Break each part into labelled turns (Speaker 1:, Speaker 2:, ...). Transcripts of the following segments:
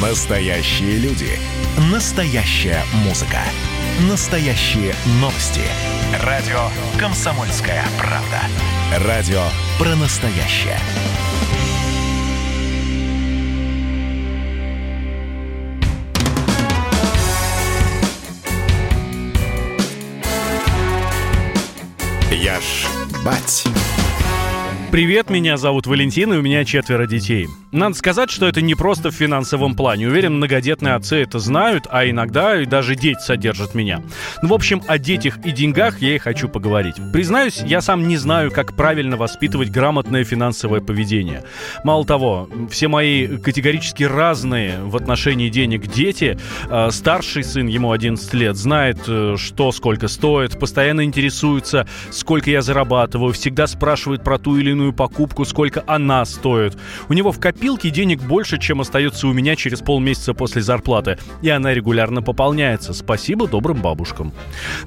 Speaker 1: Настоящие люди. Настоящая музыка. Настоящие новости. Радио «Комсомольская правда». Радио про настоящее. Я ж бать.
Speaker 2: Привет, меня зовут Валентин, и у меня четверо детей. Надо сказать, что это не просто в финансовом плане. Уверен, многодетные отцы это знают, а иногда и даже дети содержат меня. Ну, в общем, о детях и деньгах я и хочу поговорить. Признаюсь, я сам не знаю, как правильно воспитывать грамотное финансовое поведение. Мало того, все мои категорически разные в отношении денег дети. Э, старший сын, ему 11 лет, знает, э, что сколько стоит, постоянно интересуется, сколько я зарабатываю, всегда спрашивает про ту или иную иную покупку, сколько она стоит. У него в копилке денег больше, чем остается у меня через полмесяца после зарплаты, и она регулярно пополняется. Спасибо добрым бабушкам.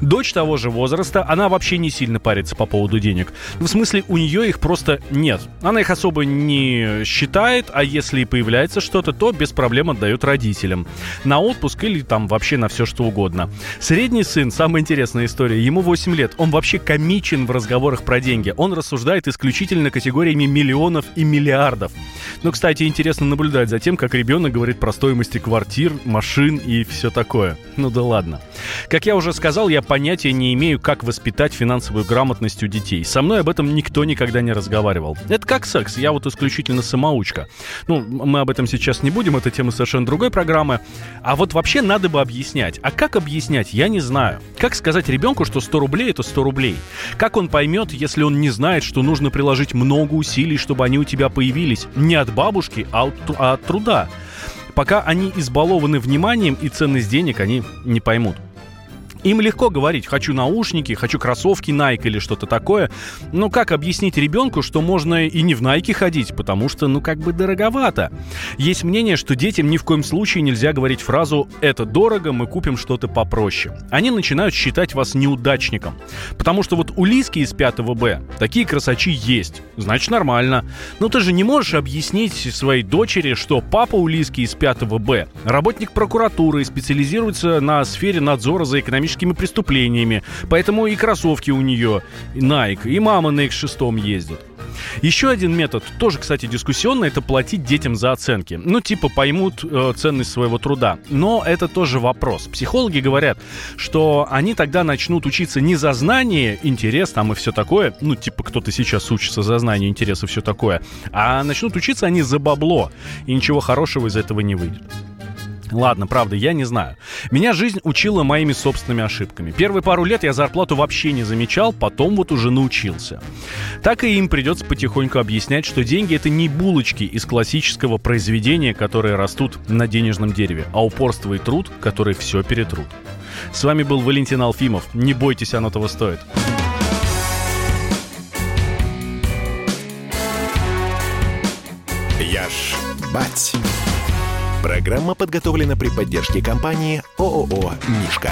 Speaker 2: Дочь того же возраста, она вообще не сильно парится по поводу денег. В смысле, у нее их просто нет. Она их особо не считает, а если и появляется что-то, то без проблем отдает родителям. На отпуск или там вообще на все что угодно. Средний сын, самая интересная история, ему 8 лет. Он вообще комичен в разговорах про деньги. Он рассуждает исключительно исключительно категориями миллионов и миллиардов. Но, кстати, интересно наблюдать за тем, как ребенок говорит про стоимости квартир, машин и все такое. Ну да ладно. Как я уже сказал, я понятия не имею, как воспитать финансовую грамотность у детей. Со мной об этом никто никогда не разговаривал. Это как секс, я вот исключительно самоучка. Ну, мы об этом сейчас не будем, это тема совершенно другой программы. А вот вообще надо бы объяснять. А как объяснять, я не знаю. Как сказать ребенку, что 100 рублей это 100 рублей? Как он поймет, если он не знает, что нужно приложить много усилий, чтобы они у тебя появились. Не от бабушки, а от, а от труда. Пока они избалованы вниманием и ценность денег, они не поймут. Им легко говорить, хочу наушники, хочу кроссовки Nike или что-то такое. Но как объяснить ребенку, что можно и не в Nike ходить, потому что, ну, как бы дороговато. Есть мнение, что детям ни в коем случае нельзя говорить фразу «это дорого, мы купим что-то попроще». Они начинают считать вас неудачником. Потому что вот у Лиски из 5 Б такие красачи есть. Значит, нормально. Но ты же не можешь объяснить своей дочери, что папа у Лиски из 5 Б работник прокуратуры, специализируется на сфере надзора за экономическим экономическими преступлениями. Поэтому и кроссовки у нее Nike, и мама на X6 ездит. Еще один метод, тоже, кстати, дискуссионный, это платить детям за оценки. Ну, типа, поймут э, ценность своего труда. Но это тоже вопрос. Психологи говорят, что они тогда начнут учиться не за знание, интерес там и все такое, ну, типа, кто-то сейчас учится за знание, интерес и все такое, а начнут учиться они за бабло, и ничего хорошего из этого не выйдет. Ладно, правда, я не знаю. Меня жизнь учила моими собственными ошибками. Первые пару лет я зарплату вообще не замечал, потом вот уже научился. Так и им придется потихоньку объяснять, что деньги это не булочки из классического произведения, которые растут на денежном дереве, а упорство и труд, которые все перетрут. С вами был Валентин Алфимов. Не бойтесь, оно того стоит.
Speaker 1: Я ж бать. Программа подготовлена при поддержке компании ООО «Мишка».